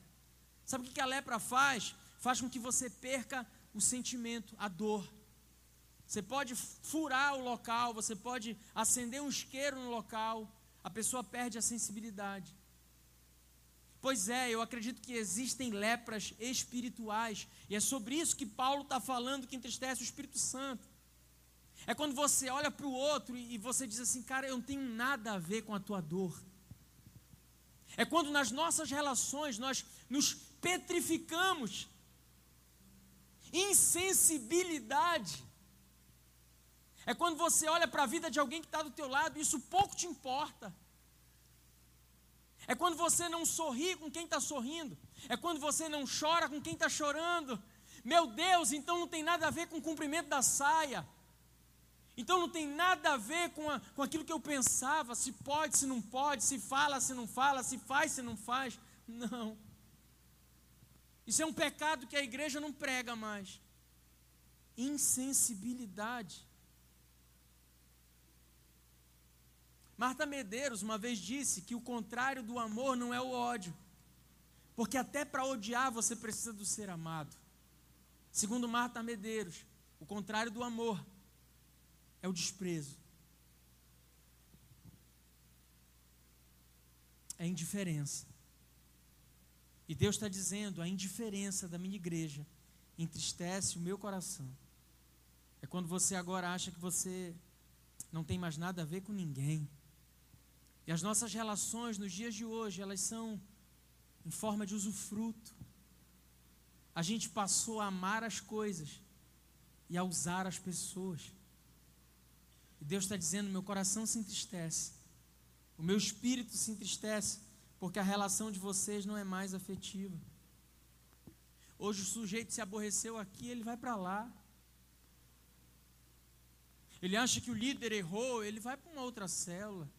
Sabe o que a lepra faz? Faz com que você perca o sentimento, a dor. Você pode furar o local, você pode acender um isqueiro no local, a pessoa perde a sensibilidade. Pois é, eu acredito que existem lepras espirituais, e é sobre isso que Paulo está falando que entristece o Espírito Santo. É quando você olha para o outro e você diz assim, cara, eu não tenho nada a ver com a tua dor. É quando nas nossas relações nós nos petrificamos insensibilidade. É quando você olha para a vida de alguém que está do teu lado e isso pouco te importa. É quando você não sorri com quem está sorrindo. É quando você não chora com quem está chorando. Meu Deus, então não tem nada a ver com o cumprimento da saia. Então não tem nada a ver com, a, com aquilo que eu pensava, se pode, se não pode, se fala, se não fala, se faz, se não faz. Não. Isso é um pecado que a igreja não prega mais. Insensibilidade. Marta Medeiros uma vez disse que o contrário do amor não é o ódio, porque até para odiar você precisa do ser amado. Segundo Marta Medeiros, o contrário do amor é o desprezo. É a indiferença. E Deus está dizendo: a indiferença da minha igreja entristece o meu coração. É quando você agora acha que você não tem mais nada a ver com ninguém. E as nossas relações nos dias de hoje, elas são em forma de usufruto. A gente passou a amar as coisas e a usar as pessoas. E Deus está dizendo: meu coração se entristece, o meu espírito se entristece, porque a relação de vocês não é mais afetiva. Hoje o sujeito se aborreceu aqui, ele vai para lá. Ele acha que o líder errou, ele vai para uma outra célula.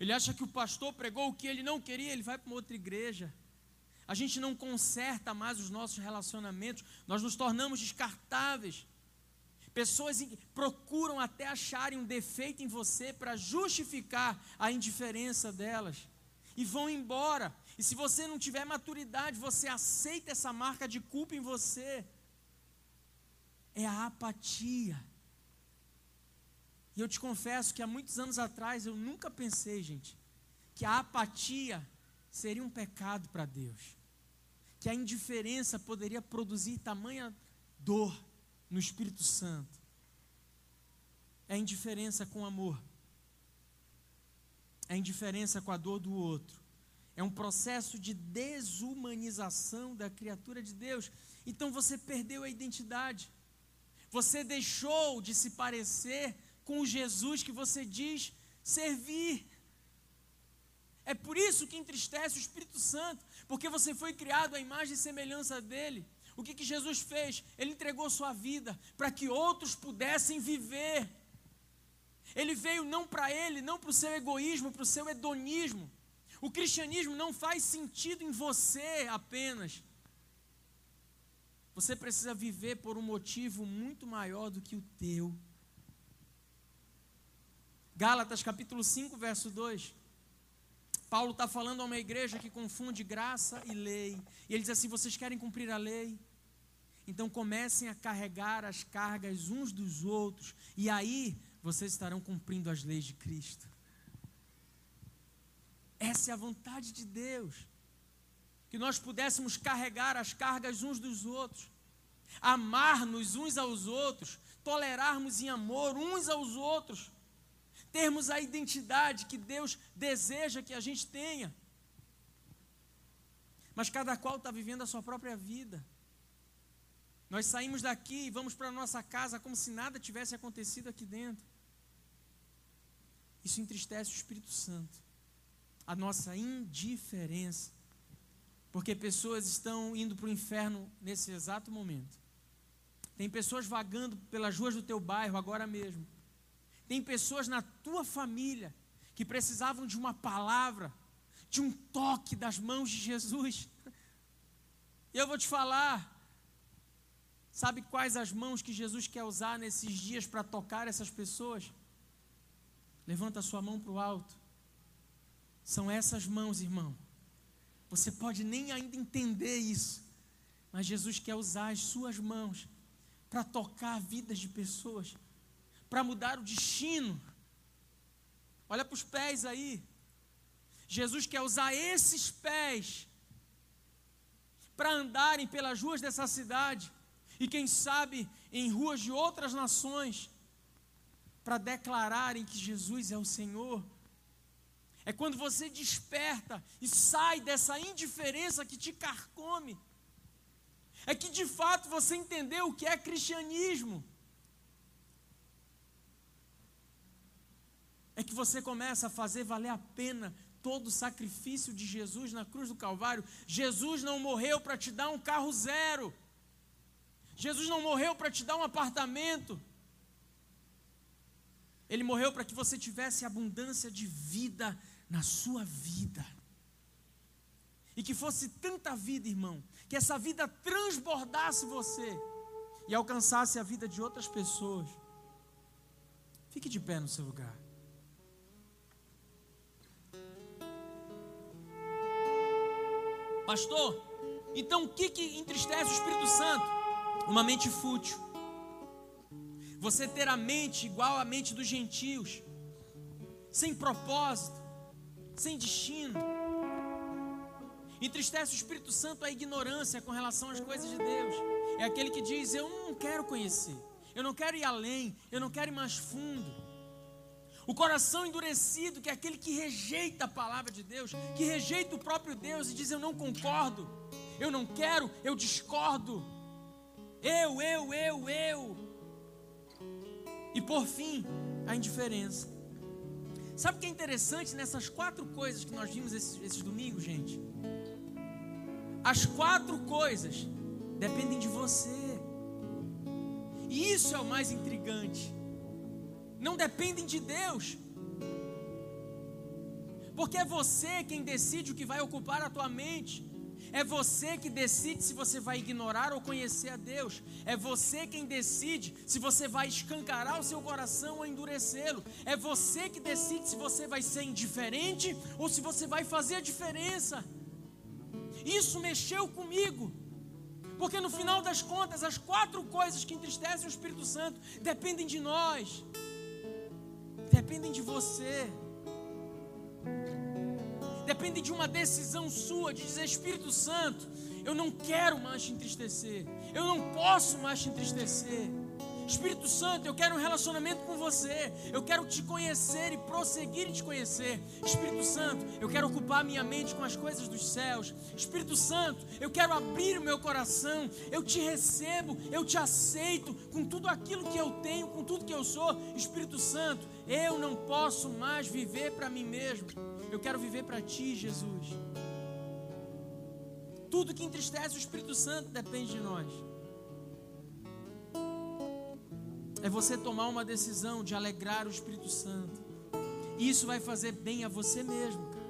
Ele acha que o pastor pregou o que ele não queria, ele vai para uma outra igreja. A gente não conserta mais os nossos relacionamentos, nós nos tornamos descartáveis. Pessoas procuram até acharem um defeito em você para justificar a indiferença delas e vão embora. E se você não tiver maturidade, você aceita essa marca de culpa em você. É a apatia. E eu te confesso que há muitos anos atrás eu nunca pensei, gente, que a apatia seria um pecado para Deus. Que a indiferença poderia produzir tamanha dor no Espírito Santo. É indiferença com amor a indiferença com a dor do outro. É um processo de desumanização da criatura de Deus. Então você perdeu a identidade. Você deixou de se parecer com o Jesus que você diz servir. É por isso que entristece o Espírito Santo, porque você foi criado à imagem e semelhança dele. O que, que Jesus fez? Ele entregou sua vida para que outros pudessem viver. Ele veio não para ele, não para o seu egoísmo, para o seu hedonismo. O cristianismo não faz sentido em você apenas. Você precisa viver por um motivo muito maior do que o teu. Gálatas capítulo 5, verso 2. Paulo está falando a uma igreja que confunde graça e lei. E ele diz assim: vocês querem cumprir a lei? Então comecem a carregar as cargas uns dos outros, e aí vocês estarão cumprindo as leis de Cristo. Essa é a vontade de Deus. Que nós pudéssemos carregar as cargas uns dos outros, amar-nos uns aos outros, tolerarmos em amor uns aos outros, termos a identidade que Deus deseja que a gente tenha. Mas cada qual está vivendo a sua própria vida. Nós saímos daqui e vamos para a nossa casa como se nada tivesse acontecido aqui dentro. Isso entristece o Espírito Santo. A nossa indiferença. Porque pessoas estão indo para o inferno nesse exato momento. Tem pessoas vagando pelas ruas do teu bairro agora mesmo. Tem pessoas na tua família que precisavam de uma palavra, de um toque das mãos de Jesus. Eu vou te falar, Sabe quais as mãos que Jesus quer usar nesses dias para tocar essas pessoas? Levanta a sua mão para o alto. São essas mãos, irmão. Você pode nem ainda entender isso, mas Jesus quer usar as suas mãos para tocar vidas de pessoas, para mudar o destino. Olha para os pés aí. Jesus quer usar esses pés para andarem pelas ruas dessa cidade e quem sabe em ruas de outras nações, para declararem que Jesus é o Senhor. É quando você desperta e sai dessa indiferença que te carcome. É que de fato você entendeu o que é cristianismo. É que você começa a fazer valer a pena todo o sacrifício de Jesus na cruz do Calvário. Jesus não morreu para te dar um carro zero. Jesus não morreu para te dar um apartamento. Ele morreu para que você tivesse abundância de vida na sua vida. E que fosse tanta vida, irmão, que essa vida transbordasse você e alcançasse a vida de outras pessoas. Fique de pé no seu lugar. Pastor, então o que, que entristece o Espírito Santo? Uma mente fútil. Você ter a mente igual à mente dos gentios, sem propósito, sem destino. Entristece o Espírito Santo a ignorância com relação às coisas de Deus. É aquele que diz: Eu não quero conhecer, eu não quero ir além, eu não quero ir mais fundo. O coração endurecido, que é aquele que rejeita a palavra de Deus, que rejeita o próprio Deus e diz: Eu não concordo, eu não quero, eu discordo. Eu, eu, eu, eu. E por fim, a indiferença. Sabe o que é interessante nessas quatro coisas que nós vimos esses, esses domingos, gente? As quatro coisas dependem de você. E isso é o mais intrigante. Não dependem de Deus. Porque é você quem decide o que vai ocupar a tua mente. É você que decide se você vai ignorar ou conhecer a Deus. É você quem decide se você vai escancarar o seu coração ou endurecê-lo. É você que decide se você vai ser indiferente ou se você vai fazer a diferença. Isso mexeu comigo. Porque no final das contas, as quatro coisas que entristecem o Espírito Santo dependem de nós, dependem de você depende de uma decisão sua de dizer: Espírito Santo, eu não quero mais te entristecer, eu não posso mais te entristecer. Espírito Santo, eu quero um relacionamento com você. Eu quero te conhecer e prosseguir em te conhecer. Espírito Santo, eu quero ocupar minha mente com as coisas dos céus. Espírito Santo, eu quero abrir o meu coração. Eu te recebo, eu te aceito com tudo aquilo que eu tenho, com tudo que eu sou. Espírito Santo, eu não posso mais viver para mim mesmo. Eu quero viver para ti, Jesus. Tudo que entristece o Espírito Santo depende de nós. é você tomar uma decisão de alegrar o Espírito Santo. E isso vai fazer bem a você mesmo, cara.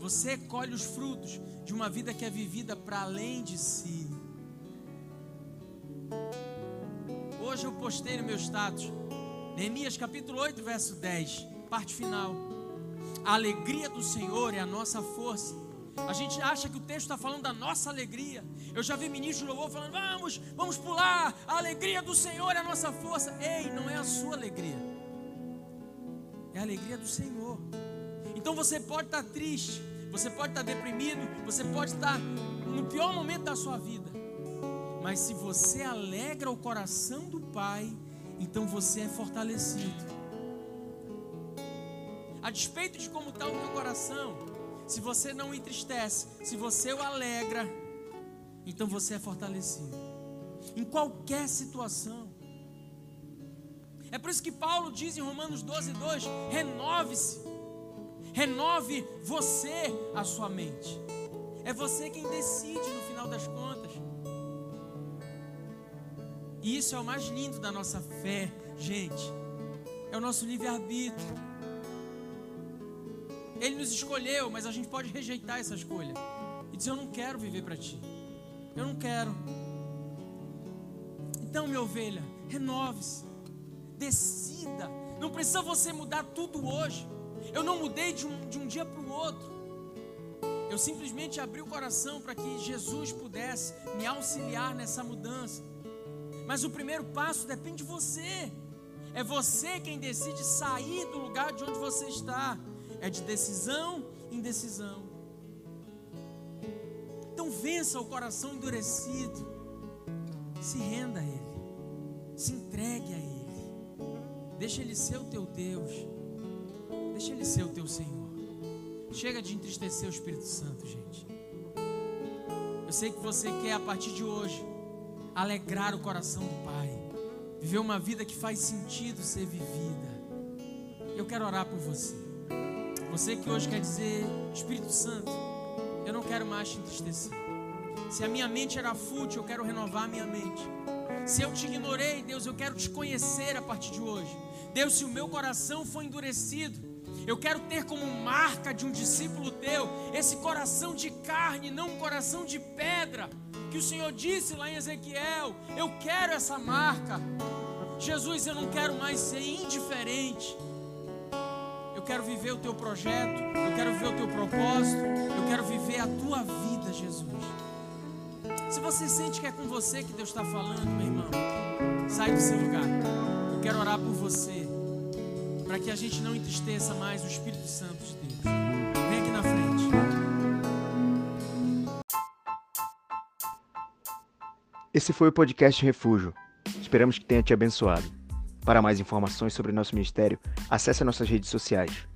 Você colhe os frutos de uma vida que é vivida para além de si. Hoje eu postei no meu status, Neemias capítulo 8, verso 10, parte final. A alegria do Senhor é a nossa força. A gente acha que o texto está falando da nossa alegria. Eu já vi ministro de louvor falando: vamos, vamos pular. A alegria do Senhor é a nossa força. Ei, não é a sua alegria, é a alegria do Senhor. Então você pode estar triste, você pode estar deprimido, você pode estar no pior momento da sua vida. Mas se você alegra o coração do Pai, então você é fortalecido. A despeito de como está o teu coração, se você não entristece, se você o alegra, então você é fortalecido. Em qualquer situação. É por isso que Paulo diz em Romanos 12, 2: renove-se, renove você a sua mente. É você quem decide no final das contas. E isso é o mais lindo da nossa fé, gente. É o nosso livre-arbítrio. Ele nos escolheu, mas a gente pode rejeitar essa escolha e dizer: Eu não quero viver para ti. Eu não quero. Então, minha ovelha, renove-se, decida. Não precisa você mudar tudo hoje. Eu não mudei de um, de um dia para o outro. Eu simplesmente abri o coração para que Jesus pudesse me auxiliar nessa mudança. Mas o primeiro passo depende de você. É você quem decide sair do lugar de onde você está é de decisão em decisão. Então vença o coração endurecido, se renda a Ele, se entregue a Ele, deixa Ele ser o teu Deus, deixa Ele ser o teu Senhor. Chega de entristecer o Espírito Santo, gente. Eu sei que você quer a partir de hoje alegrar o coração do Pai, viver uma vida que faz sentido ser vivida. Eu quero orar por você. Você que hoje quer dizer, Espírito Santo, eu não quero mais te entristecer. Se a minha mente era fútil, eu quero renovar a minha mente. Se eu te ignorei, Deus, eu quero te conhecer a partir de hoje. Deus, se o meu coração foi endurecido, eu quero ter como marca de um discípulo teu esse coração de carne, não um coração de pedra. Que o Senhor disse lá em Ezequiel: Eu quero essa marca. Jesus, eu não quero mais ser indiferente quero viver o teu projeto, eu quero viver o teu propósito, eu quero viver a tua vida, Jesus. Se você sente que é com você que Deus está falando, meu irmão, sai do seu lugar. Eu quero orar por você, para que a gente não entristeça mais o Espírito Santo de Deus. Vem aqui na frente. Esse foi o podcast Refúgio. Esperamos que tenha te abençoado. Para mais informações sobre nosso ministério, acesse nossas redes sociais.